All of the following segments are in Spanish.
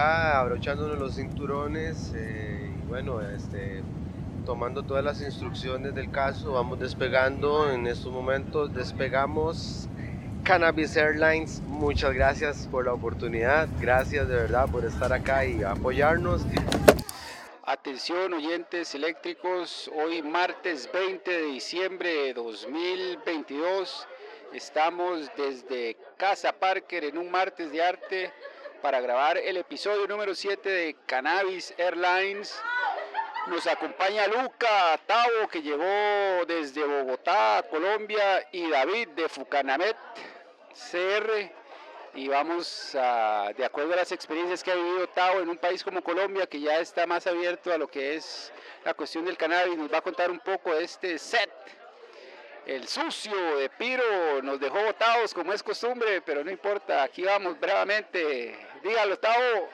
abrochándonos los cinturones eh, y bueno, este, tomando todas las instrucciones del caso, vamos despegando. En estos momentos, despegamos Cannabis Airlines, muchas gracias por la oportunidad, gracias de verdad por estar acá y apoyarnos. Atención oyentes eléctricos, hoy martes 20 de diciembre de 2022 estamos desde Casa Parker en un martes de arte para grabar el episodio número 7 de Cannabis Airlines. Nos acompaña Luca Tavo que llegó desde Bogotá, Colombia y David de Fucanamet CR y vamos a, de acuerdo a las experiencias que ha vivido Tao en un país como Colombia, que ya está más abierto a lo que es la cuestión del cannabis, nos va a contar un poco de este set. El sucio de Piro nos dejó botados como es costumbre, pero no importa, aquí vamos brevemente. Dígalo, Tao.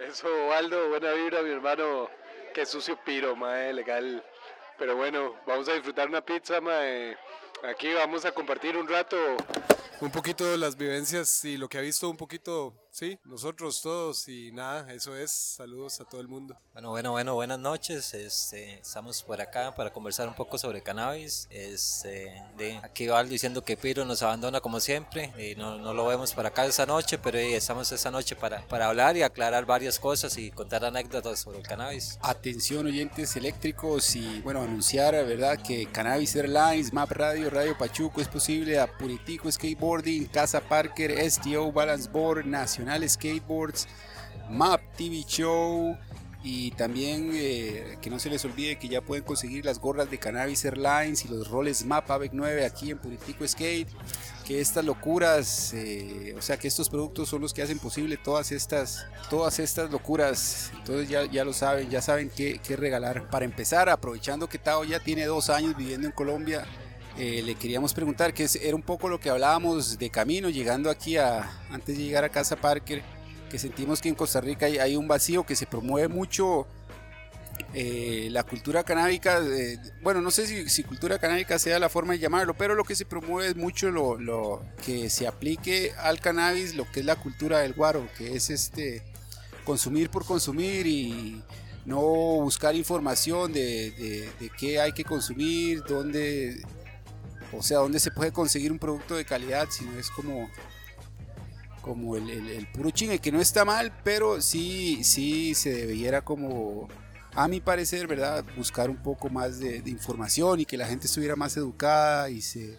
Eso, Aldo, buena vibra, mi hermano. Qué sucio Piro, mae, legal. Pero bueno, vamos a disfrutar una pizza, mae. Aquí vamos a compartir un rato un poquito de las vivencias y lo que ha visto un poquito, sí, nosotros todos y nada, eso es, saludos a todo el mundo. Bueno, bueno, bueno, buenas noches, este, estamos por acá para conversar un poco sobre cannabis, este, de, aquí Valdo diciendo que Piro nos abandona como siempre, y no, no, lo vemos para acá esa noche, pero estamos esta noche para, para hablar y aclarar varias cosas y contar anécdotas sobre el cannabis. Atención oyentes eléctricos y bueno, anunciar, ¿verdad? Que Cannabis Airlines, Map Radio, Radio Pachuco es posible a Puritico Skateboard Casa Parker, STO Balance Board, Nacional Skateboards, Map TV Show y también eh, que no se les olvide que ya pueden conseguir las gorras de Cannabis Airlines y los roles Map AVEC 9 aquí en Puritico Skate. Que estas locuras, eh, o sea que estos productos son los que hacen posible todas estas, todas estas locuras. Entonces ya, ya lo saben, ya saben qué, qué regalar. Para empezar, aprovechando que Tao ya tiene dos años viviendo en Colombia, eh, le queríamos preguntar, que era un poco lo que hablábamos de camino, llegando aquí a, antes de llegar a Casa Parker, que sentimos que en Costa Rica hay, un vacío, que se promueve mucho eh, la cultura canábica, bueno, no sé si, cultura canábica sea la forma de llamarlo, pero lo que se promueve es mucho lo, lo, que se aplique al cannabis, lo que es la cultura del guaro, que es este consumir por consumir y no buscar información de, de qué hay que consumir, dónde o sea, dónde se puede conseguir un producto de calidad, si no es como, como el, puro chingue, que no está mal, pero sí, sí se debiera como, a mi parecer, ¿verdad? Buscar un poco más de, información y que la gente estuviera más educada y se,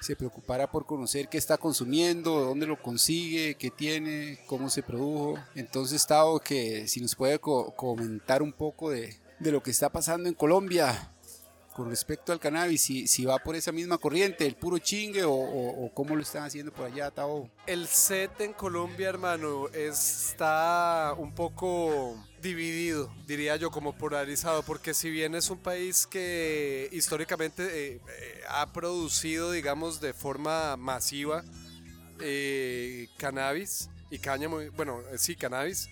se preocupara por conocer qué está consumiendo, dónde lo consigue, qué tiene, cómo se produjo. Entonces, Tao, que si nos puede comentar un poco de, de lo que está pasando en Colombia, con respecto al cannabis, si, va por esa misma corriente, el puro chingue o, cómo lo están haciendo por allá, Tao. El set en Colombia, hermano, está un poco dividido, diría yo, como polarizado, porque si bien es un país que históricamente eh, eh, ha producido, digamos, de forma masiva eh, cannabis y caña, bueno, sí, cannabis,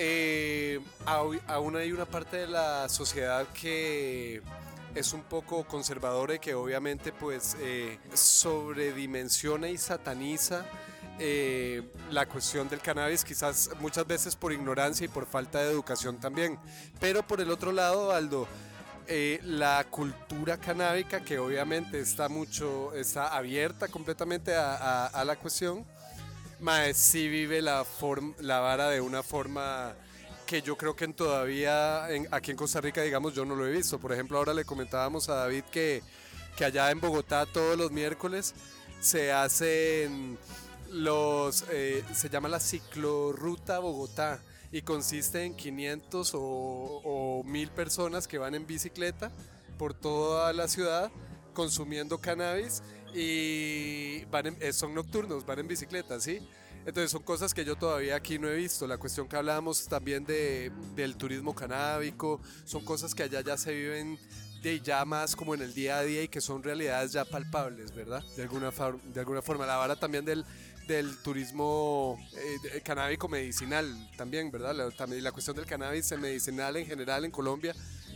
eh, aún hay una parte de la sociedad que es un poco conservadora y que obviamente pues eh, sobredimensiona y sataniza eh, la cuestión del cannabis, quizás muchas veces por ignorancia y por falta de educación también. Pero por el otro lado, Aldo, la cultura canábica que obviamente está mucho, está abierta completamente a la cuestión Mae, sí vive la, la vara de una forma que yo creo que todavía aquí en Costa Rica, digamos, yo no lo he visto. Por ejemplo, ahora le comentábamos a David que, que allá en Bogotá todos los miércoles se hacen los, eh, se llama la ciclorruta Bogotá y consiste en 500 o, o 1000 personas que van en bicicleta por toda la ciudad consumiendo cannabis y van eh, son nocturnos, van en bicicleta, ¿sí? Entonces son cosas que yo todavía aquí no he visto. La cuestión que hablábamos también de, del turismo canábico, son cosas que allá ya se viven de ya más como en el día a día y que son realidades ya palpables, ¿verdad? De alguna, de alguna forma. La vara también del, del turismo eh, canábico medicinal también, ¿verdad? La, también la cuestión del cannabis medicinal en general en Colombia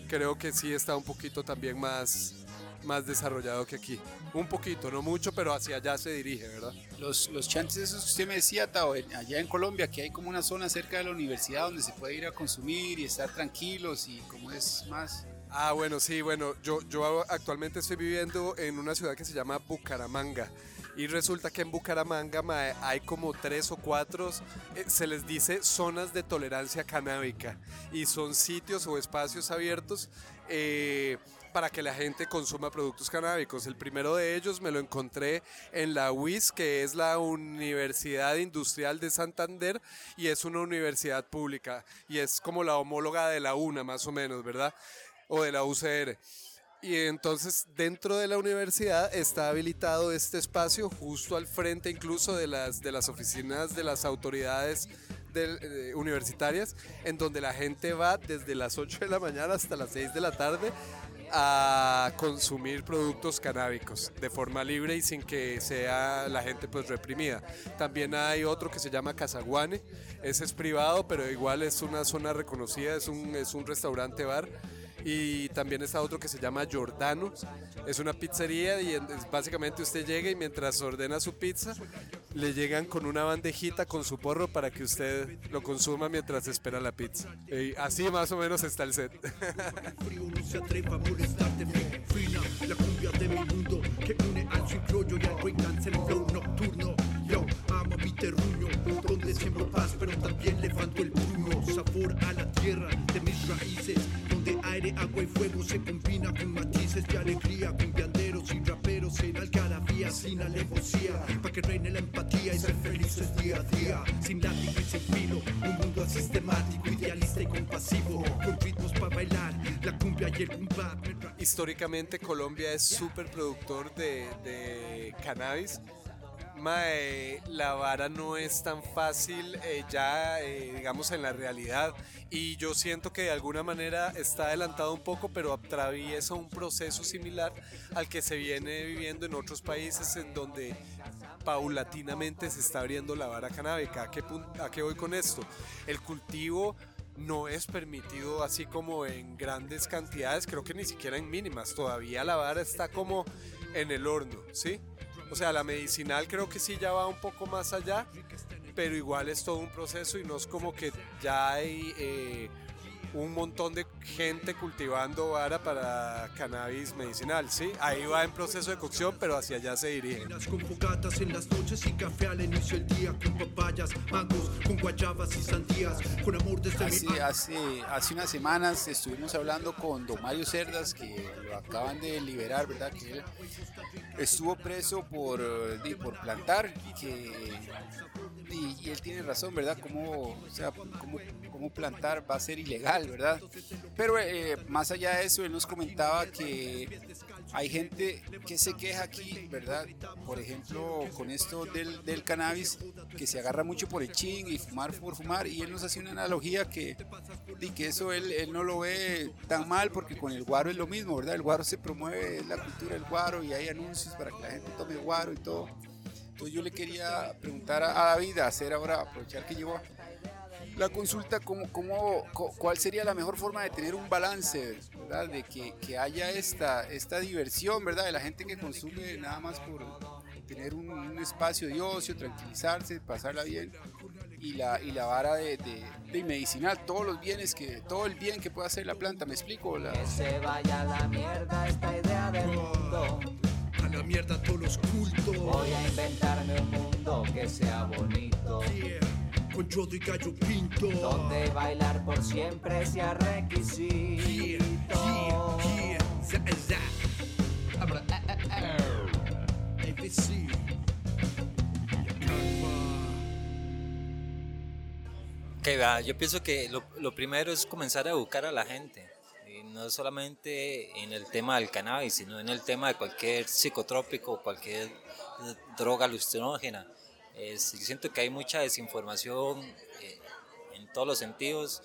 creo que sí está un poquito también más más desarrollado que aquí. Un poquito, no mucho, pero hacia allá se dirige, ¿verdad? Los, los chantes esos que usted me decía, Tao, allá en Colombia, que hay como una zona cerca de la universidad donde se puede ir a consumir y estar tranquilos y como es más... Ah, bueno, sí, bueno, yo, yo actualmente estoy viviendo en una ciudad que se llama Bucaramanga. Y resulta que en Bucaramanga hay como tres o cuatro, eh, se les dice zonas de tolerancia canábica. Y son sitios o espacios abiertos eh, para que la gente consuma productos canábicos. El primero de ellos me lo encontré en la UIS, que es la Universidad Industrial de Santander, y es una universidad pública, y es como la homóloga de la UNA, más o menos, ¿verdad? o de la UCR. Y entonces dentro de la universidad está habilitado este espacio justo al frente incluso de las, de las oficinas de las autoridades eh, universitarias, en donde la gente va desde las 8 de la mañana hasta las 6 de la tarde a consumir productos canábicos de forma libre y sin que sea la gente pues reprimida. También hay otro que se llama Casaguane, ese es privado, pero igual es una zona reconocida, es un, es un restaurante bar y también está otro que se llama Giordano. Es una pizzería y básicamente usted llega y mientras ordena su pizza, le llegan con una bandejita con su porro para que usted lo consuma mientras espera la pizza. Y así más o menos está el set. La cumbia de mi mundo que une al criollo y al breakdance en flow nocturno. Yo amo mi terruño, donde siembro paz, pero también levanto el puño. Sabor a agua y fuego se combina con matices de alegría, cumbianderos y raperos en algarabía, sin alevosía, para que reine la empatía y ser felices día a día, sin látigo y sin filo, un mundo sistemático, idealista y compasivo, con ritmos para bailar, la cumbia y el cumba. Históricamente Colombia es súper productor de, de cannabis Mae, la vara no es tan fácil eh, ya, eh, digamos, en la realidad. Y yo siento que de alguna manera está adelantado un poco, pero atraviesa un proceso similar al que se viene viviendo en otros países en donde paulatinamente se está abriendo la vara canábica. ¿A qué, a qué voy con esto? El cultivo no es permitido así como en grandes cantidades, creo que ni siquiera en mínimas. Todavía la vara está como en el horno, ¿sí? O sea, la medicinal creo que sí ya va un poco más allá, pero igual es todo un proceso y no es como que ya hay eh, un montón de gente cultivando vara para cannabis medicinal, ¿sí? Ahí va en proceso de cocción, pero hacia allá se dirige. Las convocatas en las noches y café al inicio del día con papayas, mangos, con guayabas y sandías, con amor desde hace, mi... hace, hace unas semanas estuvimos hablando con don Mario Cerdas, que lo acaban de liberar, ¿verdad? Que él estuvo preso por, eh, por plantar y que y, él tiene razón, ¿verdad? Cómo, o sea, cómo, plantar va a ser ilegal, ¿verdad? Pero eh, más allá de eso, él nos comentaba que hay gente que se queja aquí, ¿verdad? Por ejemplo, con esto del, cannabis, que se agarra mucho por el ching y fumar por fumar, y él nos hace una analogía que, y que eso él, él no lo ve tan mal porque con el guaro es lo mismo, ¿verdad? El guaro se promueve la cultura del guaro y hay anuncios para que la gente tome guaro y todo. Entonces yo le quería preguntar a David, hacer ahora, aprovechar que llegó la consulta, ¿cómo, cómo, ¿cuál sería la mejor forma de tener un balance, ¿verdad? De que, que, haya esta, esta diversión, ¿verdad? De la gente que consume nada más por tener un, espacio de ocio, tranquilizarse, pasarla bien. Y la, y la vara de, de, medicinal, todos los bienes que, todo el bien que puede hacer la planta, ¿me explico? Que se vaya la mierda esta idea del mundo la mierda todos los cultos. Voy a inventarme un mundo que sea bonito. Con yodo y gallo pinto. Donde bailar por siempre sea requisito. Yeah, Que va, yo pienso que lo, lo primero es comenzar a educar a la gente no solamente en el tema del cannabis, sino en el tema de cualquier psicotrópico, cualquier droga alucinógena. yo siento que hay mucha desinformación eh, en todos los sentidos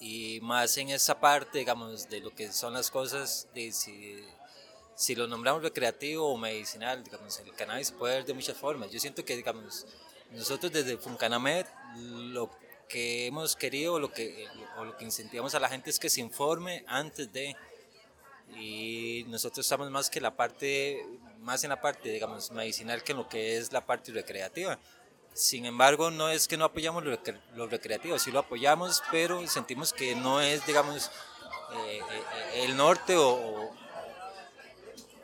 y más en esa parte, digamos, de lo que son las cosas, de si, si lo nombramos recreativo o medicinal, digamos, el cannabis puede ver de muchas formas. Yo siento que, digamos, nosotros desde Funcanamed lo que hemos querido lo que, o lo que incentivamos a la gente es que se informe antes de, y nosotros estamos más que la parte, más en la parte, digamos, medicinal que en lo que es la parte recreativa. Sin embargo, no es que no apoyamos lo, lo recreativo, sí lo apoyamos, pero sentimos que no es, digamos, eh, eh, el norte o, o-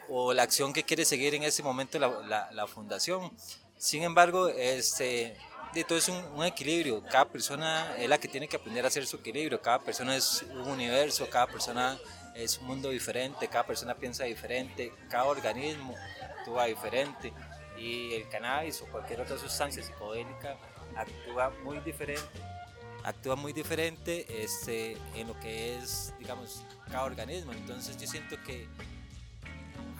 o la acción que quiere seguir en ese momento la, la- la fundación. Sin embargo, este, de todo es un, equilibrio. Cada persona es la que tiene que aprender a hacer su equilibrio. Cada persona es un universo, cada persona es un mundo diferente, cada persona piensa diferente, cada organismo actúa diferente. Y el cannabis o cualquier otra sustancia psicodélica actúa muy diferente actúa muy diferente este, en lo que es, digamos, cada organismo. Entonces yo siento que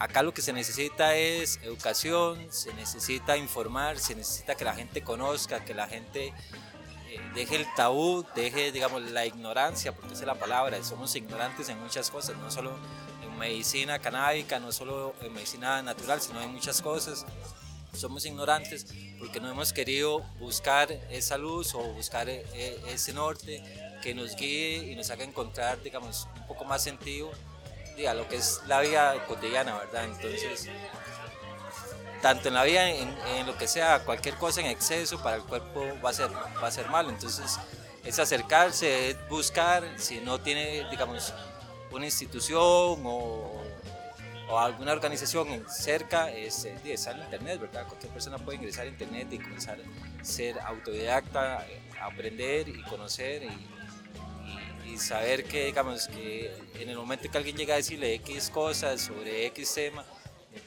acá lo que se necesita es educación, se necesita informar, se necesita que la gente conozca, que la gente eh, deje el tabú, deje, digamos, la ignorancia, porque esa es la palabra, somos ignorantes en muchas cosas, no solo en medicina canábica, no solo en medicina natural, sino en muchas cosas. Somos ignorantes porque no hemos querido buscar esa luz o buscar eh, ese norte que nos guíe y nos haga encontrar, digamos, un poco más sentido a lo que es la vida cotidiana, ¿verdad? Entonces, tanto en la vida, en, en lo que sea, cualquier cosa en exceso para el cuerpo va a ser, va a ser malo. Entonces, es acercarse, es buscar, si no tiene, digamos, una institución o, o alguna organización cerca, es, es al internet, ¿verdad? Cualquier persona puede ingresar a internet y comenzar a ser autodidacta, eh, aprender y conocer y, y- saber que, digamos, que en el momento que alguien llega a decirle X cosas sobre X tema,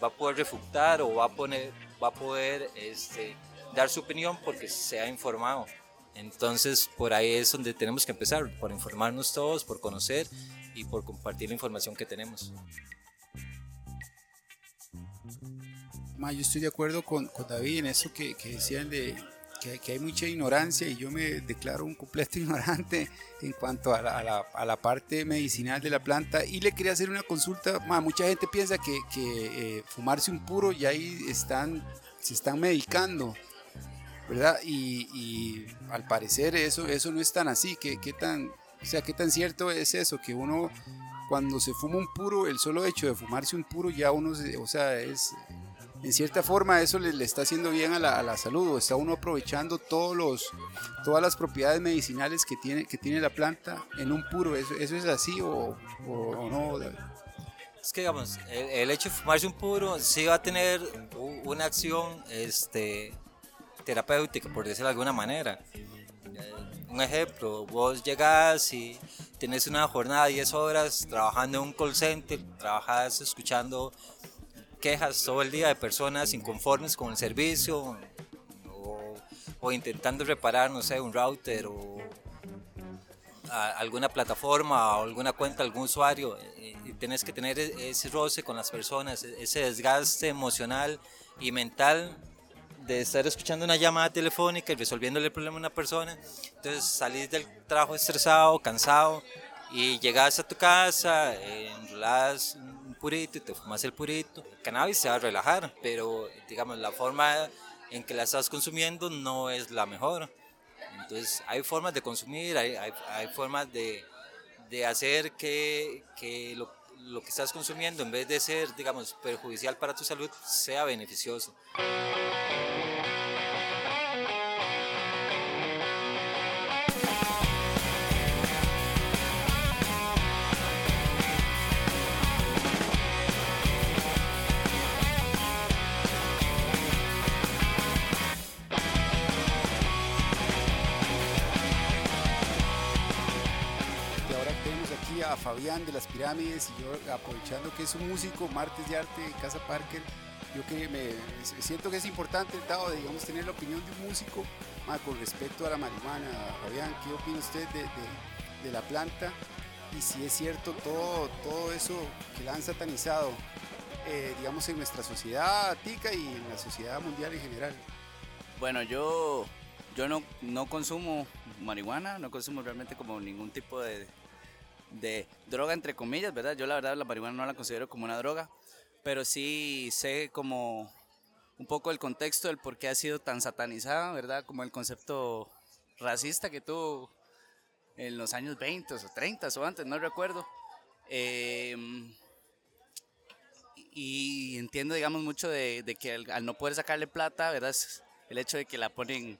va a poder refutar o va a, poner, va a poder este, dar su opinión porque se ha informado. Entonces, por ahí es donde tenemos que empezar, por informarnos todos, por conocer y por compartir la información que tenemos. Ma, yo estoy de acuerdo con, con David en eso que decían de que, que hay mucha ignorancia y yo me declaro un completo ignorante en cuanto a la, a la- a la parte medicinal de la planta y le quería hacer una consulta. Ma, mucha gente piensa que, que, eh, fumarse un puro y ahí están, se están medicando, ¿verdad? Y, y al parecer eso, eso no es tan así. ¿Qué, qué tan, o sea, ¿qué tan cierto es eso? Que uno cuando se fuma un puro, el solo hecho de fumarse un puro ya uno, se- o sea, es en cierta forma eso le, le está haciendo bien a la, a la salud o está uno aprovechando todos los, todas las propiedades medicinales que tiene, que tiene la planta en un puro. ¿Eso, eso es así o, o- no? Es que, digamos, el, el hecho de fumarse un puro sí va a tener una acción este, terapéutica, por decirlo de alguna manera. Eh, Un ejemplo, vos llegás y tienes una jornada de 10 horas trabajando en un call center, trabajas escuchando quejas todo el día de personas inconformes con el servicio o, o intentando reparar, no sé, un router o a- alguna plataforma o alguna cuenta, algún usuario, eh, y tienes que tener e- ese roce con las personas, e- ese desgaste emocional y mental de estar escuchando una llamada telefónica y resolviéndole el problema a una persona. Entonces salís del trabajo estresado, cansado y llegas a tu casa, enrolas purito y te fumas el purito. El cannabis se va a relajar, pero digamos la forma en que la estás consumiendo no es la mejor. Entonces hay formas de consumir, hay, hay, hay formas de, de hacer que, que lo, lo que estás consumiendo, en vez de ser, digamos, perjudicial para tu salud, sea beneficioso. Fabián de las Pirámides y yo aprovechando que es un músico, martes de arte, Casa Parker, yo que me siento que es importante dado de digamos tener la opinión de un músico ma, con respecto a la marihuana. Fabián, ¿qué opina usted de, de- de la planta? Y si es cierto todo, todo eso que la han satanizado, eh, digamos, en nuestra sociedad tica y en la sociedad mundial en general. Bueno, yo, yo no, no consumo marihuana, no consumo realmente como ningún tipo de, de droga, entre comillas, ¿verdad? Yo la verdad la marihuana no la considero como una droga, pero sí sé como un poco el contexto del por qué ha sido tan satanizada, ¿verdad? Como el concepto racista que tuvo en los años 20 o 30 o antes, no recuerdo. Eh, y entiendo, digamos, mucho de, de que al, al no poder sacarle plata, ¿verdad? Es el hecho de que la ponen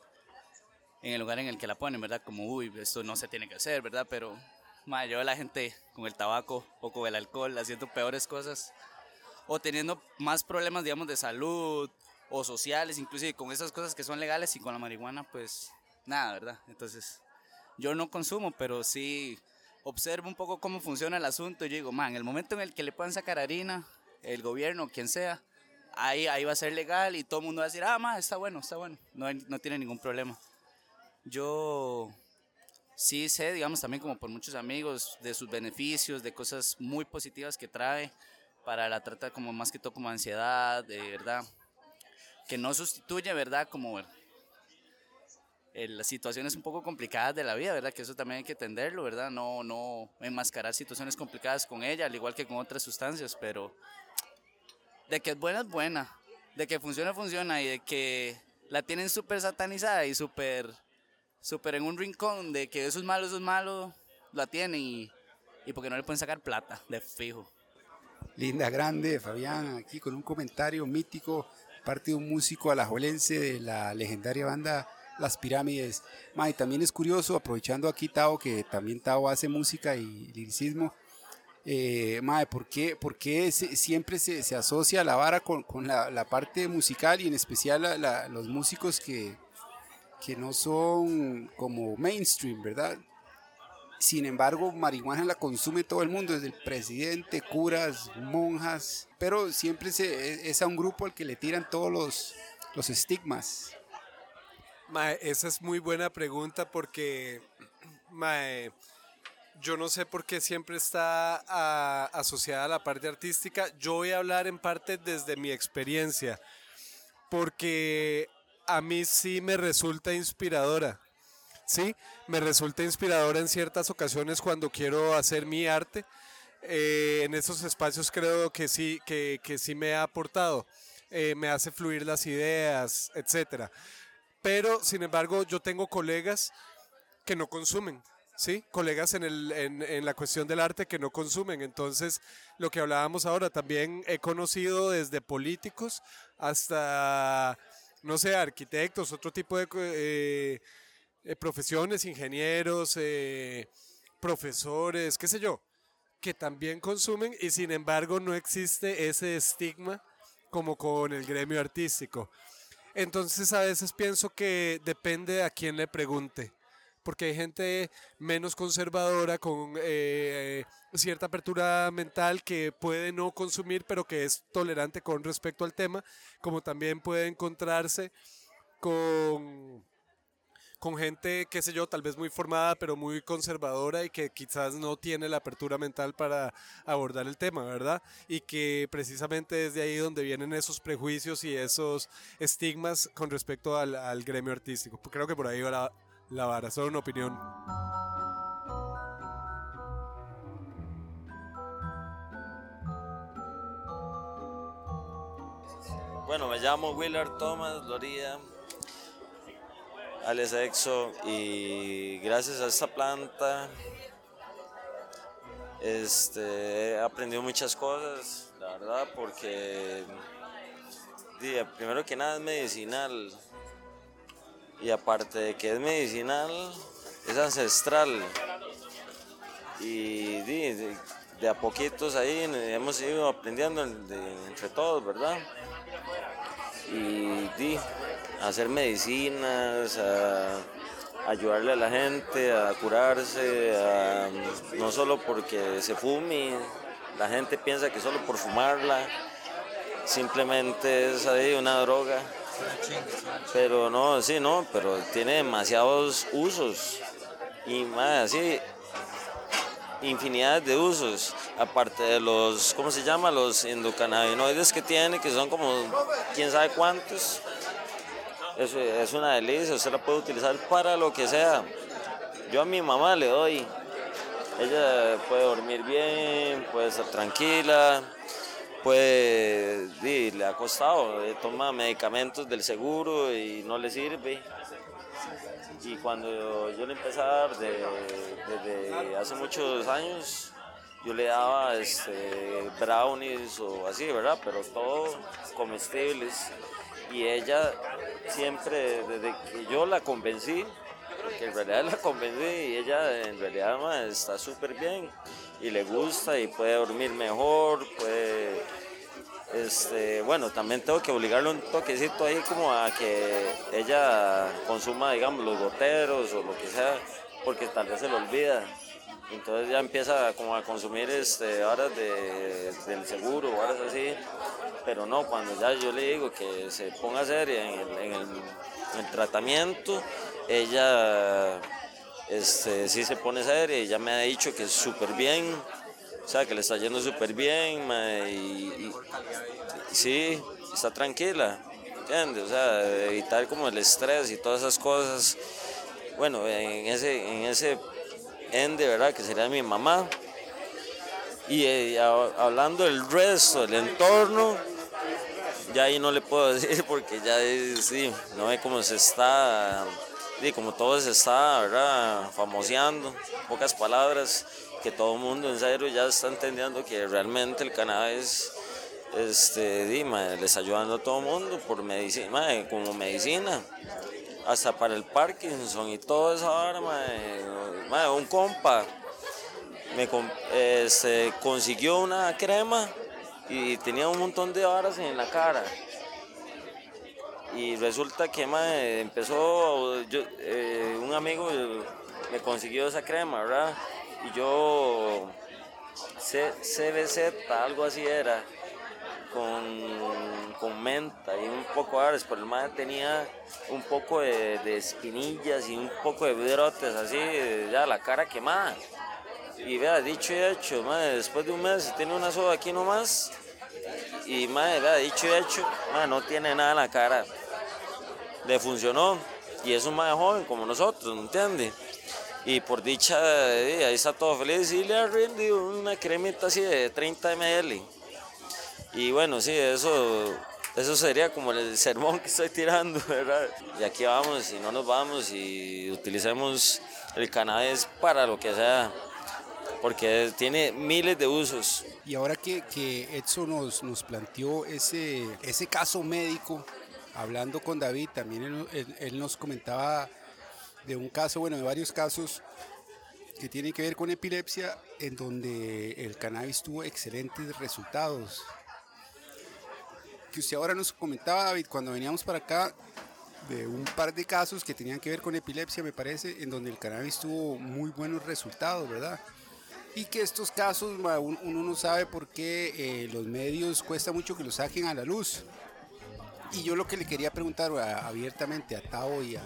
en el lugar en el que la ponen, ¿verdad? Como, uy, esto no se tiene que hacer, ¿verdad? Pero, madre, yo veo a la gente con el tabaco o con el alcohol haciendo peores cosas o teniendo más problemas, digamos, de salud o sociales, inclusive con esas cosas que son legales y con la marihuana, pues nada, ¿verdad? Entonces, yo no consumo, pero sí observo un poco cómo funciona el asunto y digo, man, el momento en el que le puedan sacar harina, el gobierno, quien sea, ahí, ahí va a ser legal y todo el mundo va a decir, ah, ma, está bueno, está bueno, no, hay- no tiene ningún problema. Yo sí sé, digamos, también como por muchos amigos, de sus beneficios, de cosas muy positivas que trae para la trata como más que todo como ansiedad, de verdad, que no sustituye, ¿verdad? Como las situaciones un poco complicadas de la vida, ¿verdad? Que eso también hay que entenderlo, ¿verdad? No, no enmascarar situaciones complicadas con ella, al igual que con otras sustancias, pero de que es buena, es buena. De que funciona, funciona. Y de que la tienen súper satanizada y súper, súper en un rincón de que eso es malo, eso es malo, la tienen y, y porque no le pueden sacar plata, de fijo. Linda, grande, Fabián, aquí con un comentario mítico, parte de un músico alajuelense de la legendaria banda Las Pirámides. Ma, también es curioso, aprovechando aquí Tao, que también Tao hace música y liricismo, eh, mae, ¿por qué, siempre se, se asocia la vara con, con la, la parte musical y en especial la- los músicos que, que no son como mainstream, ¿verdad? Sin embargo, marihuana la consume todo el mundo, desde el presidente, curas, monjas, pero siempre se, es a un grupo al que le tiran todos los, los estigmas. Mae, esa es muy buena pregunta porque mae, yo no sé por qué siempre está asociada a la parte artística. Yo voy a hablar en parte desde mi experiencia, porque a mí sí me resulta inspiradora. Sí, me resulta inspiradora en ciertas ocasiones cuando quiero hacer mi arte. Eh, en esos espacios creo que sí, que, que sí me ha aportado. Eh, me hace fluir las ideas, etcétera pero sin embargo yo tengo colegas que no consumen, ¿sí? Colegas en, el, en la cuestión del arte que no consumen. Entonces, lo que hablábamos ahora, también he conocido desde políticos hasta, no sé, arquitectos, otro tipo de eh, eh, profesiones, ingenieros, eh, profesores, qué sé yo, que también consumen y sin embargo no existe ese estigma como con el gremio artístico. Entonces a veces pienso que depende a quién le pregunte, porque hay gente menos conservadora con eh, cierta apertura mental que puede no consumir, pero que es tolerante con respecto al tema, como también puede encontrarse con con gente, qué sé yo, tal vez muy formada, pero muy conservadora y que quizás no tiene la apertura mental para abordar el tema, ¿verdad? Y que precisamente es de ahí donde vienen esos prejuicios y esos estigmas con respecto al, gremio artístico. Creo que por ahí va la vara, solo una opinión. Bueno, me llamo Willard Thomas Loría, alias Exo, y gracias a esta planta este, he aprendido muchas cosas, la verdad, porque primero que nada es medicinal, y aparte de que es medicinal, es ancestral. Y de, de a poquitos ahí hemos ido aprendiendo de- entre todos, ¿verdad? y a hacer medicinas, a ayudarle a la gente a curarse, no solo porque se fume, la gente piensa que solo por fumarla simplemente es ahí una droga. Pero no, sí, no, pero tiene demasiados usos y más así infinidad de usos, aparte de los, ¿cómo se llama? Los endocannabinoides que tiene, que son como quién sabe cuántos. Eso es una delicia, usted la puede utilizar para lo que sea. Yo a mi mamá le doy. Ella puede dormir bien, puede estar tranquila, puede, di, le ha costado, eh, toma medicamentos del seguro y no le sirve. Y cuando yo le empecé de- desde hace muchos años, yo le daba este, brownies o así, ¿verdad? Pero todo comestibles. Y ella siempre, desde que yo la convencí, porque en realidad la convencí y ella en realidad está súper bien y le gusta y puede dormir mejor, puede... Este, bueno, también tengo que obligarle un toquecito ahí como a que ella consuma, digamos, los goteros o lo que sea, porque tal vez se lo olvida. Entonces ya empieza como a consumir este, horas de, del seguro, horas así. Pero no, cuando ya yo le digo que se ponga a hacer en en el tratamiento, ella este, sí se pone seria ya me ha dicho que es súper bien, o sea, que le está yendo súper bien y, sí, está tranquila, ¿entiendes? O sea, evitar como el estrés y todas esas cosas. Bueno, en ese, en ese ende, ¿verdad? Que sería mi mamá. Y eh, hablando del resto, del entorno, ya ahí no le puedo decir porque ya sí, no ve cómo se está, sí, como todo se está, ¿verdad? Famoseando, pocas palabras, que todo el mundo en serio ya está entendiendo que realmente el cannabis este, di, ma, le está ayudando a todo el mundo por medicina, como medicina, hasta para el Parkinson y todo eso ahora, ma, ma, un compa me este, consiguió una crema y tenía un montón de varas en la cara. Y resulta que mae, empezó, yo, eh, un amigo eh, me consiguió esa crema, ¿verdad? Y yo, C- CBZ, algo así era, con, con menta y un poco de ares, pero el mae tenía un poco de, de espinillas y un poco de brotes, así, ya la cara quemada. Y vea, dicho y hecho, madre, después de un mes tiene una soda aquí nomás. Y madre, vea, dicho y hecho, madre, no tiene nada en la cara. Le funcionó. Y es un madre joven como nosotros, ¿me entiende? Y por dicha, eh, ahí está todo feliz y le ha rendido una cremita así de 30 ml. Y bueno, sí, eso, eso sería como el sermón que estoy tirando, ¿verdad? Y aquí vamos y no nos vamos y utilicemos el cannabis para lo que sea porque tiene miles de usos. Y ahora que, que Edson nos, nos planteó ese, ese caso médico, hablando con David, también él, nos comentaba de un caso, bueno, de varios casos que tienen que ver con epilepsia, en donde el cannabis tuvo excelentes resultados. Que usted ahora nos comentaba, David, cuando veníamos para acá, de un par de casos que tenían que ver con epilepsia, me parece, en donde el cannabis tuvo muy buenos resultados, ¿verdad? Y que estos casos uno no sabe por qué eh, los medios cuesta mucho que los saquen a la luz. Y yo lo que le quería preguntar abiertamente a Tao y a,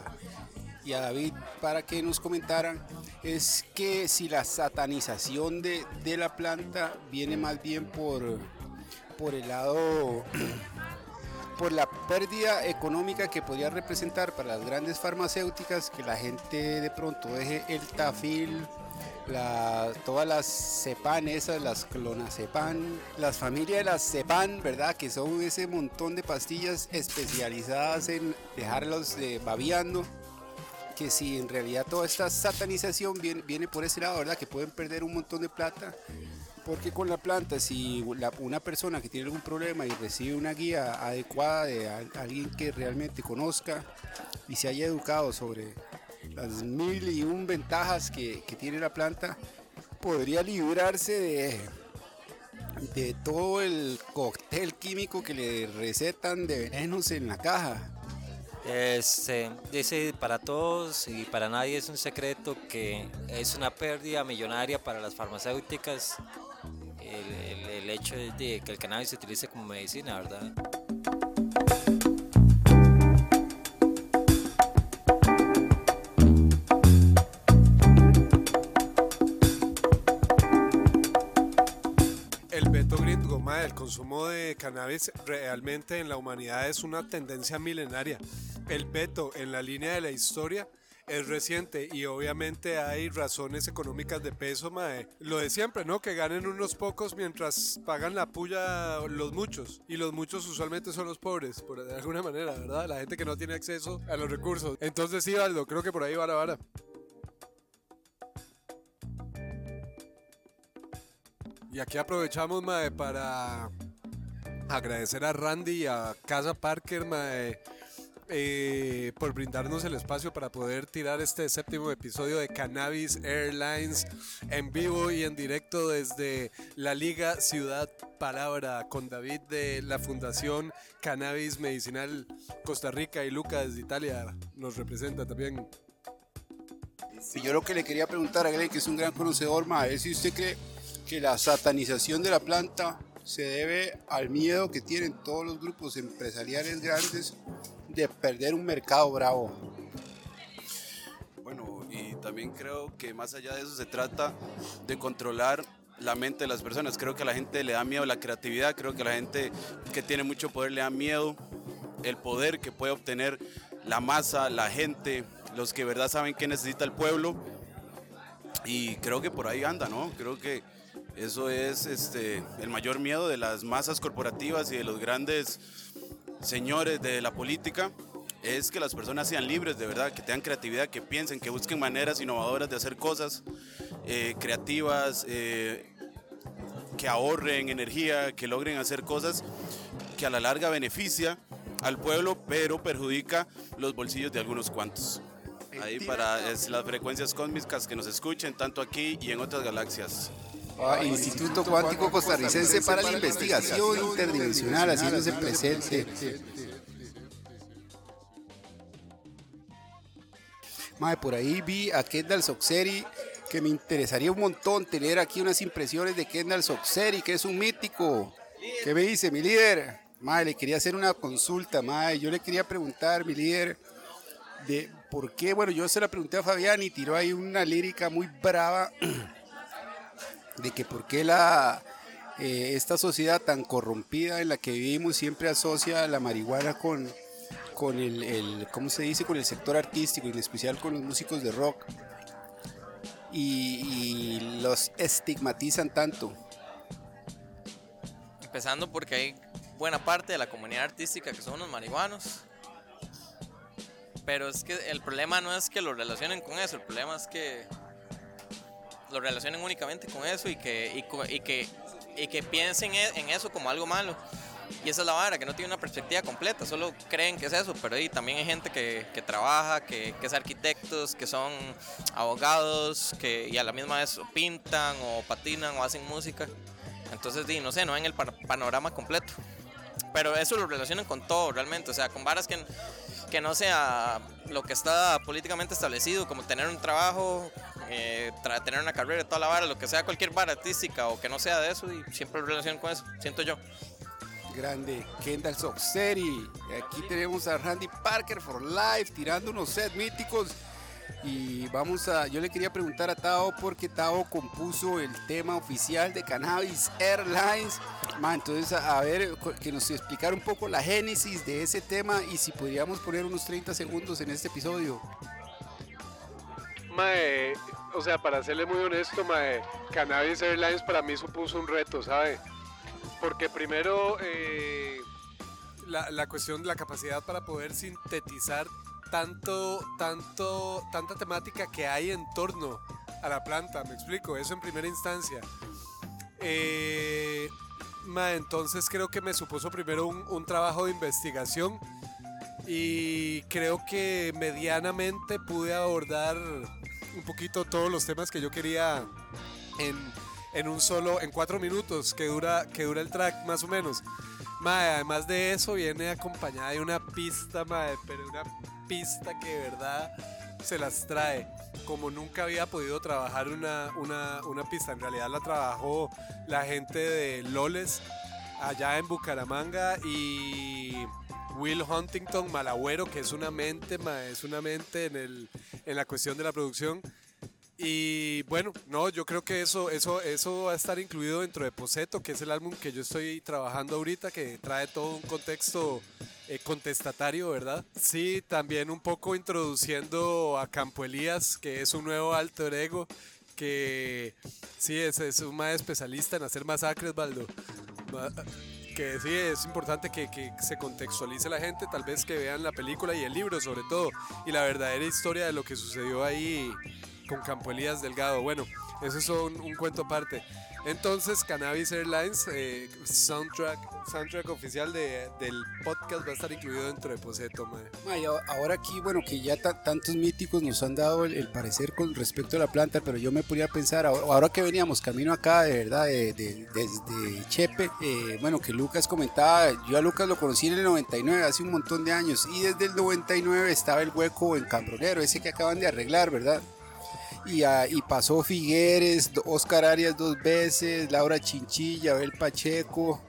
y a David para que nos comentaran es que si la satanización de, de la planta viene más bien por, por el lado por la pérdida económica que podría representar para las grandes farmacéuticas que la gente de pronto deje el tafil, todas las cepan esas, las clonazepam, las familias de las cepan, ¿verdad? Que son ese montón de pastillas especializadas en dejarlos eh, babeando. Que si en realidad toda esta satanización viene, viene por ese lado, ¿verdad? Que pueden perder un montón de plata. Porque con la planta, si una persona que tiene algún problema y recibe una guía adecuada de al- alguien que realmente conozca y se haya educado sobre las mil y un ventajas que, que tiene la planta, podría librarse de, de todo el cóctel químico que le recetan de venenos en la caja. Este, para todos y para nadie es un secreto que es una pérdida millonaria para las farmacéuticas el, hecho de, que el cannabis se utilice como medicina, ¿verdad? El consumo de cannabis realmente en la humanidad es una tendencia milenaria. El Beto en la línea de la historia es reciente y obviamente hay razones económicas de peso, mae. Lo de siempre, ¿no? Que ganen unos pocos mientras pagan la puya los muchos. Y los muchos usualmente son los pobres, por de alguna manera, ¿verdad? La gente que no tiene acceso a los recursos. Entonces sí, Aldo, creo que por ahí va la vara. Y aquí aprovechamos, mae, para agradecer a Randy y a Casa Parker, mae, eh, por brindarnos el espacio para poder tirar este séptimo episodio de Cannabis Airlines en vivo y en directo desde la Liga Ciudad Palabra con David de la Fundación Cannabis Medicinal Costa Rica y Luca desde Italia nos representa también. Yo lo que le quería preguntar a Glenn, que es un gran conocedor, ma, es si usted cree que la satanización de la planta se debe al miedo que tienen todos los grupos empresariales grandes de perder un mercado bravo. Bueno, y también creo que más allá de eso se trata de controlar la mente de las personas. Creo que a la gente le da miedo la creatividad, creo que a la gente que tiene mucho poder le da miedo el poder que puede obtener la masa, la gente, los que verdad saben qué necesita el pueblo. Y creo que por ahí anda, ¿no? Creo que eso es este, el mayor miedo de las masas corporativas y de los grandes señores de la política es que las personas sean libres de verdad, que tengan creatividad, que piensen, que busquen maneras innovadoras de hacer cosas eh, creativas, eh, que ahorren energía, que logren hacer cosas que a la larga beneficia al pueblo, pero perjudica los bolsillos de algunos cuantos. Ahí para es, las frecuencias cósmicas que nos escuchen, tanto aquí y en otras galaxias. Ah, Instituto Cuántico Costarricense para la Investigación Interdimensional, haciéndose presente. Mae, por ahí vi a Kendall Soxeri, que me interesaría un montón tener aquí unas impresiones de Kendall Soxeri, que es un mítico. ¿Qué me dice mi líder? Mae, le quería hacer una consulta, mae. Yo le quería preguntar, mi líder, de por qué, bueno, yo se la pregunté a Fabián y tiró ahí una lírica muy brava de que por qué la, eh, esta sociedad tan corrompida en la que vivimos siempre asocia la marihuana con, con el, el, ¿cómo se dice? Con el sector artístico en especial con los músicos de rock. Y, y los estigmatizan tanto. Empezando porque hay buena parte de la comunidad artística que son los marihuanos. Pero es que el problema no es que lo relacionen con eso, el problema es que lo relacionen únicamente con eso y que, y, que, y que piensen e- en eso como algo malo. Y esa es la vara, que no tiene una perspectiva completa, solo creen que es eso, pero ahí también hay gente que, que trabaja, que, que es arquitectos, que son abogados, que y a la misma vez pintan o patinan o hacen música. Entonces, di, no sé, no ven el pa- panorama completo. Pero eso lo relacionan con todo realmente, o sea, con varas que, que no sea lo que está políticamente establecido, como tener un trabajo, eh, tener una carrera, toda la vara, lo que sea cualquier vara artística o que no sea de eso, y siempre lo relacionan con eso, siento yo. Grande, Kendall Soxeri. Aquí tenemos a Randy Parker for Life tirando unos set míticos. Y vamos a, yo le quería preguntar a Tao porque Tao compuso el tema oficial de Cannabis Airlines. Ma, entonces, a, a ver, que nos explicara un poco la génesis de ese tema y si podríamos poner unos 30 segundos en este episodio. Mae, o sea, para serle muy honesto, mae, Cannabis Airlines para mí supuso un reto, ¿sabe? Porque primero, eh, la, la cuestión de la capacidad para poder sintetizar tanto, tanto, tanta temática que hay en torno a la planta, me explico, eso en primera instancia. Eh, entonces creo que me supuso primero un, un trabajo de investigación y creo que medianamente pude abordar un poquito todos los temas que yo quería en, en un solo, en cuatro minutos que dura, que dura el track más o menos. Mae, además de eso viene acompañada de una pista, mae, pero una pista que de verdad se las trae. Como nunca había podido trabajar una, una, una pista, en realidad la trabajó la gente de Loles allá en Bucaramanga y Will Huntington Malagüero, que es una mente, ma, es una mente en, el, en la cuestión de la producción. Y bueno, no, yo creo que eso, eso, eso va a estar incluido dentro de Poseto, que es el álbum que yo estoy trabajando ahorita, que trae todo un contexto eh, contestatario, ¿verdad? Sí, también un poco introduciendo a Campo Elías, que es un nuevo alter ego, que sí, es, es un más especialista en hacer masacres, Baldo. Que sí, es importante que, que se contextualice la gente, tal vez que vean la película y el libro sobre todo, y la verdadera historia de lo que sucedió ahí con Campo Elías Delgado. Bueno, eso es un, un cuento aparte. Entonces, Cannabis Airlines, eh, soundtrack, soundtrack oficial de, del podcast va a estar incluido dentro de Poseto, mae. Ma, y a- ahora aquí, bueno, que ya ta- tantos míticos nos han dado el, parecer con respecto a la planta, pero yo me podría pensar, ahora, ahora que veníamos camino acá, de verdad, de- de- desde Chepe, eh, bueno, que Lucas comentaba, yo a Lucas lo conocí en el 99, hace un montón de años, y desde el 99 estaba el hueco en Cambronero, ese que acaban de arreglar, ¿verdad? Y, ah, y pasó Figueres, Oscar Arias dos veces, Laura Chinchilla, Abel Pacheco,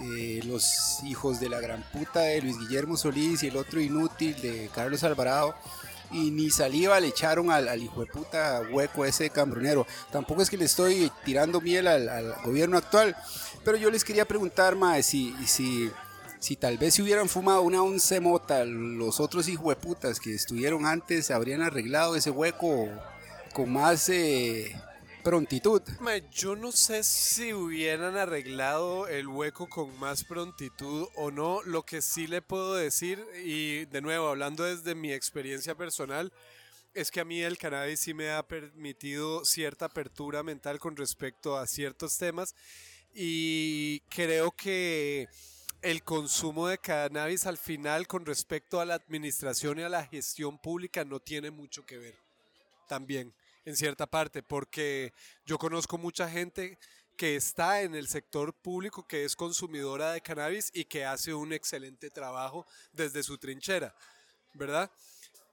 eh, los hijos de la gran puta de Luis Guillermo Solís y el otro inútil de Carlos Alvarado. Y ni saliva le echaron al, hijo de puta hueco ese cambronero. Tampoco es que le estoy tirando miel al, al gobierno actual. Pero yo les quería preguntar, mae, si, si, si tal vez si hubieran fumado una once mota, los otros hijos de putas que estuvieron antes habrían arreglado ese hueco con más eh, prontitud. Yo no sé si hubieran arreglado el hueco con más prontitud o no. Lo que sí le puedo decir, y de nuevo, hablando desde mi experiencia personal, es que a mí el cannabis sí me ha permitido cierta apertura mental con respecto a ciertos temas y creo que el consumo de cannabis al final con respecto a la administración y a la gestión pública no tiene mucho que ver también en cierta parte, porque yo conozco mucha gente que está en el sector público, que es consumidora de cannabis y que hace un excelente trabajo desde su trinchera, ¿verdad?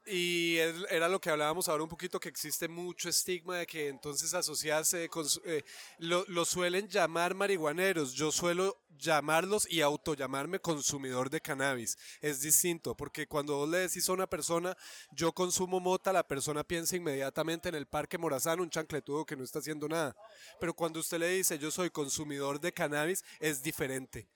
Y era lo que hablábamos ahora un poquito, que existe mucho estigma de que entonces asociarse, con, su- eh, lo, lo suelen llamar marihuaneros, yo suelo llamarlos y autollamarme consumidor de cannabis. Es distinto, porque cuando vos le decís a una persona, yo consumo mota, la persona piensa inmediatamente en el Parque Morazán, un chancletudo que no está haciendo nada. Pero cuando usted le dice, yo soy consumidor de cannabis, es diferente.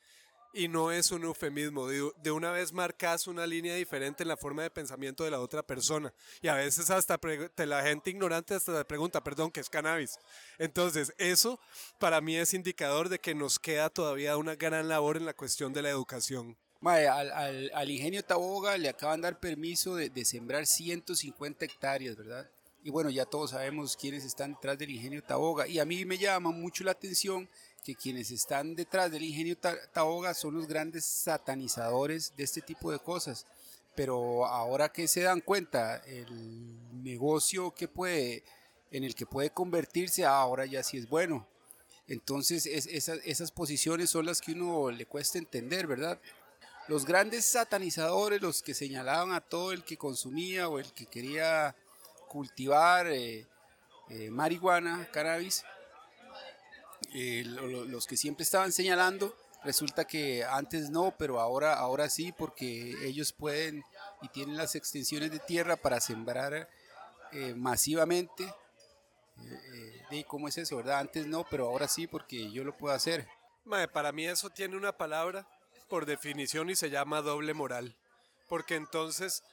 Y no es un eufemismo, de, una vez marcas una línea diferente en la forma de pensamiento de la otra persona. Y a veces hasta te- la gente ignorante hasta te pregunta, perdón, ¿qué es cannabis? Entonces, eso para mí es indicador de que nos queda todavía una gran labor en la cuestión de la educación. Mae, al, al- al ingenio Taboga le acaban de dar permiso de, de sembrar 150 hectáreas, ¿verdad? Y bueno, ya todos sabemos quiénes están detrás del ingenio Taboga. Y a mí me llama mucho la atención que quienes están detrás del ingenio Ta- Taboga son los grandes satanizadores de este tipo de cosas. Pero ahora que se dan cuenta el negocio que puede, en el que puede convertirse, ah, ahora ya sí es bueno. Entonces es- esas, esas posiciones son las que uno le cuesta entender, ¿verdad? Los grandes satanizadores, los que señalaban a todo el que consumía o el que quería cultivar eh, eh, marihuana, cannabis, eh, lo- lo- los que siempre estaban señalando, resulta que antes no, pero ahora, ahora sí, porque ellos pueden y tienen las extensiones de tierra para sembrar masivamente. De cómo es eso, ¿verdad? Antes no, pero ahora sí, porque yo lo puedo hacer. Mae, para mí eso tiene una palabra por definición y se llama doble moral. Porque entonces,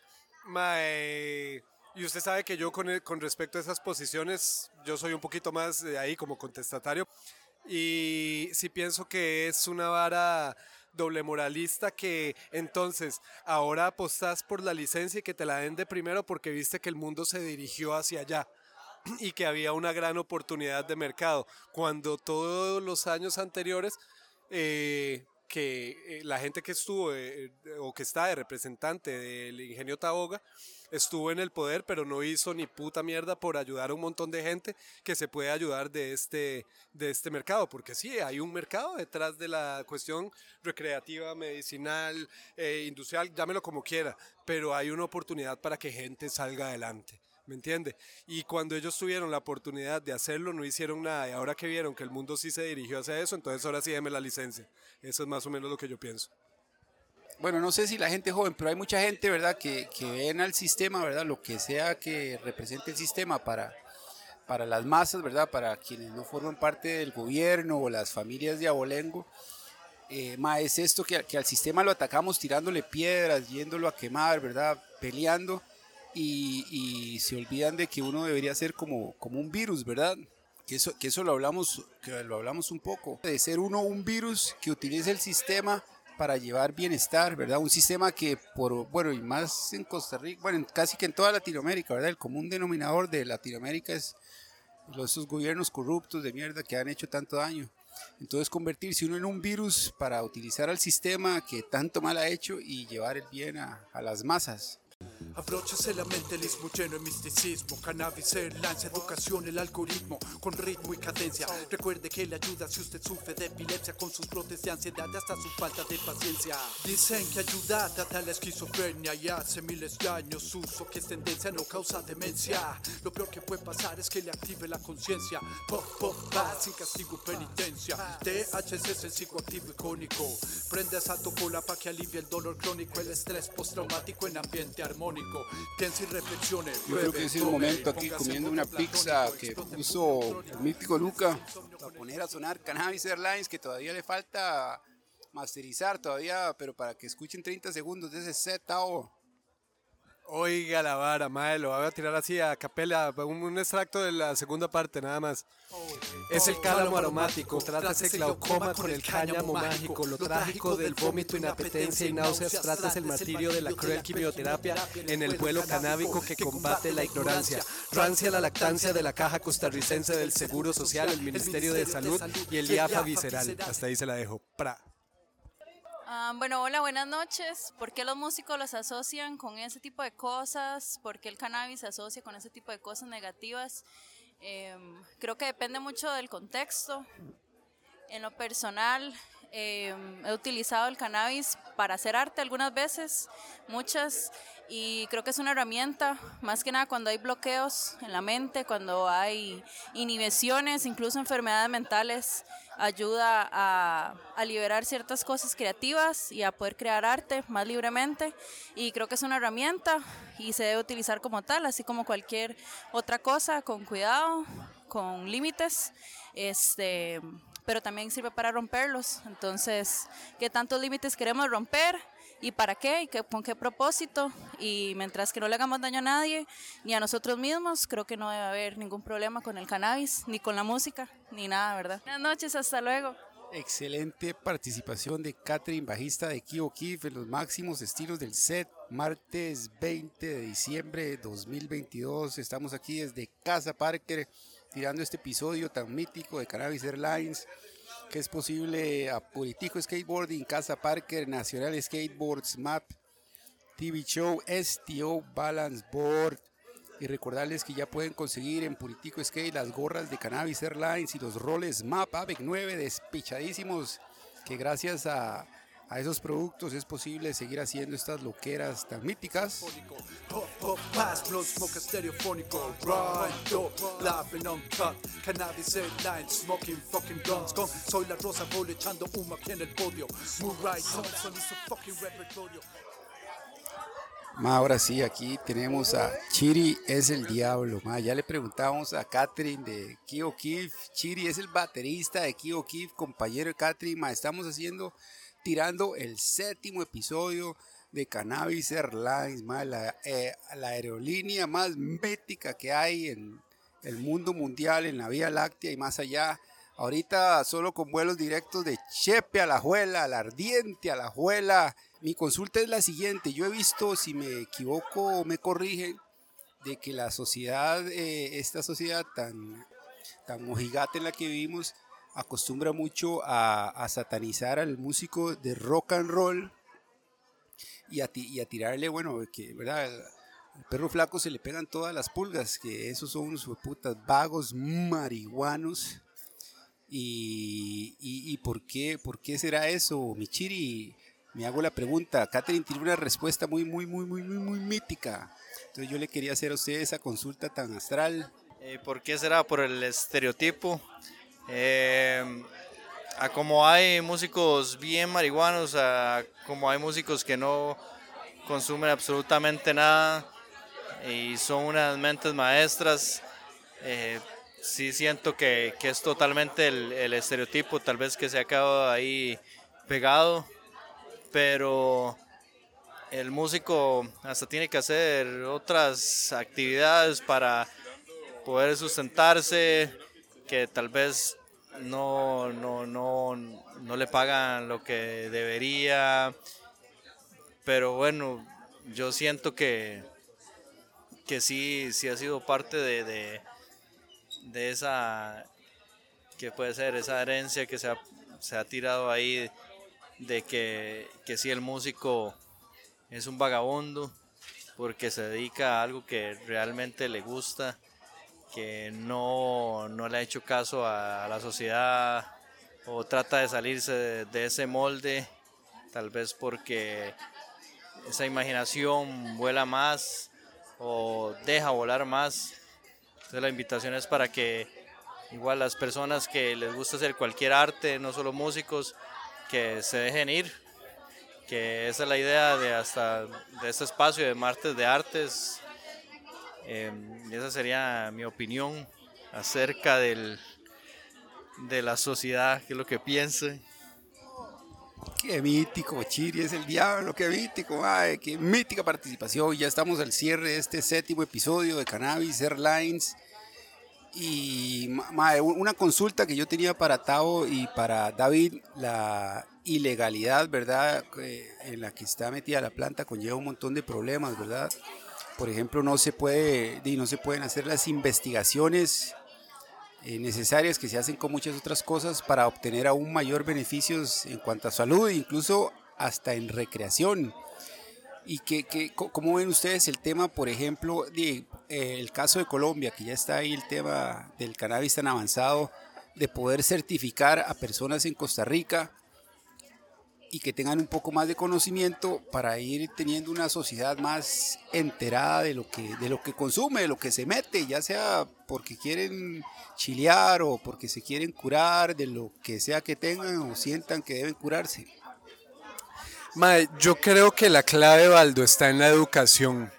mae, y usted sabe que yo con, el- con respecto a esas posiciones, yo soy un poquito más de ahí como contestatario. Y sí pienso que es una vara doble moralista que entonces ahora apostás por la licencia y que te la den de primero porque viste que el mundo se dirigió hacia allá y que había una gran oportunidad de mercado. Cuando todos los años anteriores, eh, que eh, la gente que estuvo eh, eh, o que está de representante del ingenio Taboga estuvo en el poder, pero no hizo ni puta mierda por ayudar a un montón de gente que se puede ayudar de este, de este mercado, porque sí, hay un mercado detrás de la cuestión recreativa, medicinal, eh, industrial, llámelo como quiera, pero hay una oportunidad para que gente salga adelante. ¿Me entiende? Y cuando ellos tuvieron la oportunidad de hacerlo, no hicieron nada. Y ahora que vieron que el mundo sí se dirigió hacia eso, entonces ahora sí déme la licencia. Eso es más o menos lo que yo pienso. Bueno, no sé si la gente joven, pero hay mucha gente, ¿verdad?, que, que ven al sistema, ¿verdad?, lo que sea que represente el sistema para, para las masas, ¿verdad?, para quienes no forman parte del gobierno o las familias de abolengo. Eh, ma, es esto que, que al sistema lo atacamos tirándole piedras, yéndolo a quemar, ¿verdad?, peleando. Y, y se olvidan de que uno debería ser como, como un virus, ¿verdad? Que eso, que eso lo, hablamos, que lo hablamos un poco. De ser uno un virus que utilice el sistema para llevar bienestar, ¿verdad? Un sistema que, por, bueno, y más en Costa Rica, bueno, en- casi que en toda Latinoamérica, ¿verdad? El común denominador de Latinoamérica es esos gobiernos corruptos de mierda que han hecho tanto daño. Entonces convertirse uno en un virus para utilizar al sistema que tanto mal ha hecho y llevar el bien a las masas. Abróchese la mente, el ismo lleno de misticismo. Cannabis, lanza educación, el algoritmo con ritmo y cadencia. Recuerde que le ayuda si usted sufre de epilepsia con sus brotes de ansiedad hasta su falta de paciencia. Dicen que ayuda a tratar la esquizofrenia y hace miles de años uso que es tendencia, no causa demencia. Lo peor que puede pasar es que le active la conciencia. Pop, pop, va, sin castigo, penitencia. THC es el psicoactivo icónico. Prende esa topola para que alivie el dolor crónico, el estrés postraumático en ambiente armónico. Yo creo que es el momento aquí comiendo una pizza que puso el mítico Luca para poner a sonar Cannabis Airlines que todavía le falta masterizar todavía, pero para que escuchen 30 segundos de ese set. Oiga la vara, madre, lo voy a tirar así a capela, un, un extracto de la segunda parte nada más. Es el cálamo aromático, trátase el glaucoma con el cáñamo mágico, lo trágico del vómito, inapetencia y náuseas, tratas el martirio de la cruel quimioterapia en el vuelo canábico que combate la ignorancia. Rancia la lactancia de la caja costarricense del Seguro Social, el Ministerio de Salud y el IAFA visceral. Hasta ahí se la dejo. Pra. Ah, bueno, hola, buenas noches. ¿Por qué los músicos los asocian con ese tipo de cosas? ¿Por qué el cannabis se asocia con ese tipo de cosas negativas? Em, creo que depende mucho del contexto. En lo personal, em, he utilizado el cannabis para hacer arte algunas veces, muchas, y creo que es una herramienta, más que nada cuando hay bloqueos en la mente, cuando hay inhibiciones, incluso enfermedades mentales, ayuda a, liberar ciertas cosas creativas y a poder crear arte más libremente. Y creo que es una herramienta y se debe utilizar como tal, así como cualquier otra cosa, con cuidado, con límites. Este, pero también sirve para romperlos. Entonces, ¿qué tantos límites queremos romper? ¿Y para qué? ¿Y qué, con qué propósito? Y mientras que no le hagamos daño a nadie, ni a nosotros mismos, creo que no debe haber ningún problema con el cannabis, ni con la música, ni nada, ¿verdad? Buenas noches, hasta luego. Excelente participación de Catherine, bajista de Kio Kif en los máximos estilos del set. Martes 20 de diciembre de 2022. Estamos aquí desde Casa Parker tirando este episodio tan mítico de Cannabis Airlines que es posible a Puritico Skateboarding, Casa Parker, Nacional Skateboards, MAP, TV Show, STO, Balance Board. Y recordarles que ya pueden conseguir en Puritico Skate las gorras de Cannabis Airlines y los roles MAP AVEC 9 despichadísimos. Que gracias a, a esos productos es posible seguir haciendo estas loqueras tan míticas. Ma, ahora sí, aquí tenemos a Chiri es el diablo. Ma, ya le preguntábamos a Catherine de Kio Kif. Chiri es el baterista de Kio Kif, compañero de Catherine. Ma, estamos haciendo tirando el séptimo episodio de Cannabis Airlines, la, eh, la, aerolínea más mética que hay en el mundo mundial, en la Vía Láctea y más allá. Ahorita solo con vuelos directos de Chepe a la Juela, al Ardiente a la Juela. Mi consulta es la siguiente. Yo he visto, si me equivoco me corrigen, de que la sociedad, eh, esta sociedad tan, tan mojigata en la que vivimos, acostumbra mucho a, satanizar al músico de rock and roll y a, y tirarle, bueno, que, ¿verdad? Al perro flaco se le pegan todas las pulgas, que esos son unos putas vagos marihuanos. Y, y, por, qué, por qué será eso, Michiri? Me hago la pregunta. Catherine tiene una respuesta muy, muy, muy, muy, muy, muy mítica. Entonces yo le quería hacer a usted esa consulta tan astral. Eh, ¿Por qué será? Por el estereotipo eh, a como hay músicos bien marihuanos, a como hay músicos que no consumen absolutamente nada y son unas mentes maestras. Eh, sí siento que, que, es totalmente el, el, estereotipo, tal vez que se ha quedado ahí pegado, pero el músico hasta tiene que hacer otras actividades para poder sustentarse, que tal vez no, no, no, no le pagan lo que debería. Pero bueno, yo siento que, que sí, sí ha sido parte de, de esa, que puede ser esa herencia que se ha, se ha tirado ahí de que, que si el músico es un vagabundo porque se dedica a algo que realmente le gusta, que no, no le ha hecho caso a, la sociedad o trata de salirse de, ese molde, tal vez porque esa imaginación vuela más o deja volar más. Entonces la invitación es para que igual las personas que les gusta hacer cualquier arte, no solo músicos, que se dejen ir, que esa es la idea de hasta de este espacio de martes de artes. Em, esa sería mi opinión acerca del, de la sociedad, qué es lo que piense. Qué mítico, Chiri es el diablo, qué mítico, ay, qué mítica participación. Ya estamos al cierre de este séptimo episodio de Cannabis Airlines. Y una consulta que yo tenía para Tao y para David, la ilegalidad, ¿verdad? En la que está metida la planta conlleva un montón de problemas, ¿verdad? Por ejemplo, no se puede, no se pueden hacer las investigaciones eh, necesarias que se hacen con muchas otras cosas para obtener aún mayor beneficios en cuanto a salud, incluso hasta en recreación. ¿Y que, que, cómo ven ustedes el tema, por ejemplo, de, eh, el caso de Colombia, que ya está ahí el tema del cannabis tan avanzado, de poder certificar a personas en Costa Rica y que tengan un poco más de conocimiento para ir teniendo una sociedad más enterada de lo que, de lo que consume, de lo que se mete, ya sea porque quieren chilear o porque se quieren curar, de lo que sea que tengan o sientan que deben curarse yo creo que la clave, Baldo, está en la educación.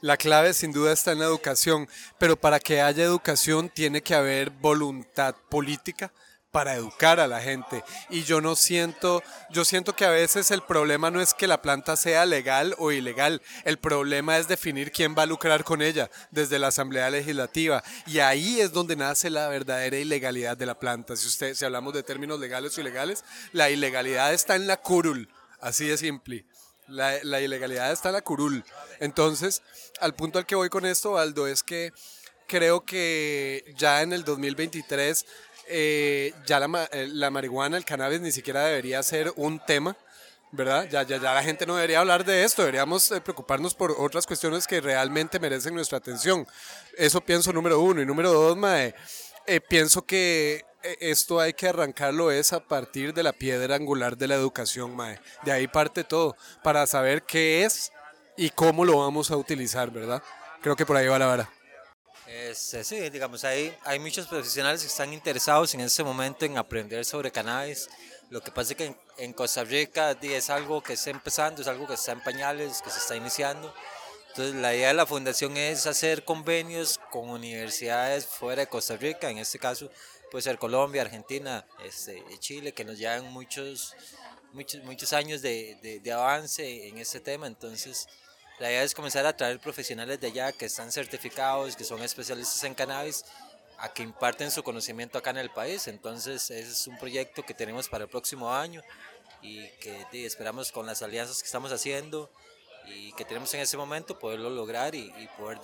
La clave sin duda está en la educación, pero para que haya educación tiene que haber voluntad política para educar a la gente. Y yo no siento, yo siento que a veces el problema no es que la planta sea legal o ilegal, el problema es definir quién va a lucrar con ella desde la Asamblea Legislativa. Y ahí es donde nace la verdadera ilegalidad de la planta. Si, usted, si hablamos de términos legales o ilegales, la ilegalidad está en la curul Así de simple. La, ilegalidad está en la curul. Entonces, al punto al que voy con esto, Aldo, es que creo que ya en el 2023 eh, ya eh, la, marihuana, el cannabis ni siquiera debería ser un tema, ¿verdad? Ya, la gente no debería hablar de esto, deberíamos eh, preocuparnos por otras cuestiones que realmente merecen nuestra atención. Eso pienso número uno. Y número dos, mae, pienso que esto hay que arrancarlo es a partir de la piedra angular de la educación, mae. De ahí parte todo, para saber qué es y cómo lo vamos a utilizar, ¿verdad? Creo que por ahí va la vara. Este, sí, digamos, hay, hay muchos profesionales que están interesados en este momento en aprender sobre cannabis. Lo que pasa es que en, Costa Rica es algo que está empezando, es algo que está en pañales, que se está iniciando. Entonces, la idea de la fundación es hacer convenios con universidades fuera de Costa Rica, en este caso puede ser Colombia, Argentina, este, Chile, que nos llevan muchos, muchos, muchos años de, de, avance en este tema. Entonces, la idea es comenzar a traer profesionales de allá que están certificados, que son especialistas en cannabis, a que imparten su conocimiento acá en el país. Entonces, es un proyecto que tenemos para el próximo año y que esperamos con las alianzas que estamos haciendo y que tenemos en ese momento poderlo lograr y, poder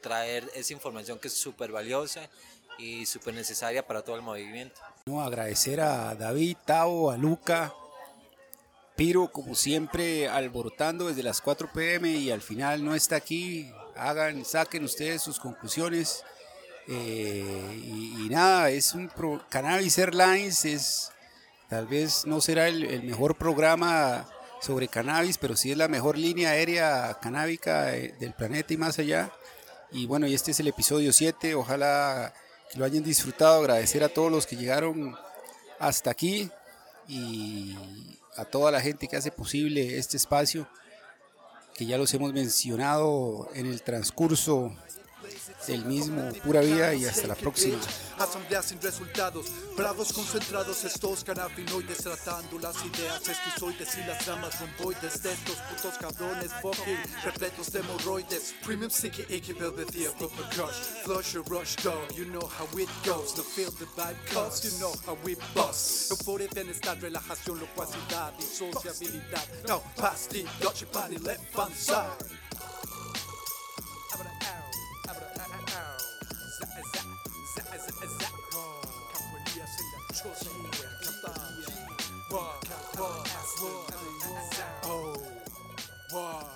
traer esa información que es súper valiosa y súper necesaria para todo el movimiento. No, agradecer a David, Tao, a Luca, Piro, como siempre, alborotando desde las 4 pm y al final no está aquí. Hagan, saquen ustedes sus conclusiones. Eh, y, nada, es un Cannabis Airlines, es tal vez no será el, el, mejor programa sobre cannabis, pero sí es la mejor línea aérea canábica eh, del planeta y más allá. Y bueno, y este es el episodio 7, ojalá que lo hayan disfrutado, agradecer a todos los que llegaron hasta aquí y a toda la gente que hace posible este espacio, que ya los hemos mencionado en el transcurso el mismo, pura vida y hasta la próxima. Asamblea sin resultados, bravos concentrados estos canabinoides tratando las ideas esquizoides y las ramas romboides de estos putos cabrones fucking repletos de hemorroides. Premium sticky icky velvetia proper crush, flush or rush dog, you know how it goes. No feel the vibe cause you know how we bust. Euforia, bienestar, relajación, locuacidad y sociabilidad. No, pasti, dodgy, party, left, fun side. Wow.